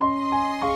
Música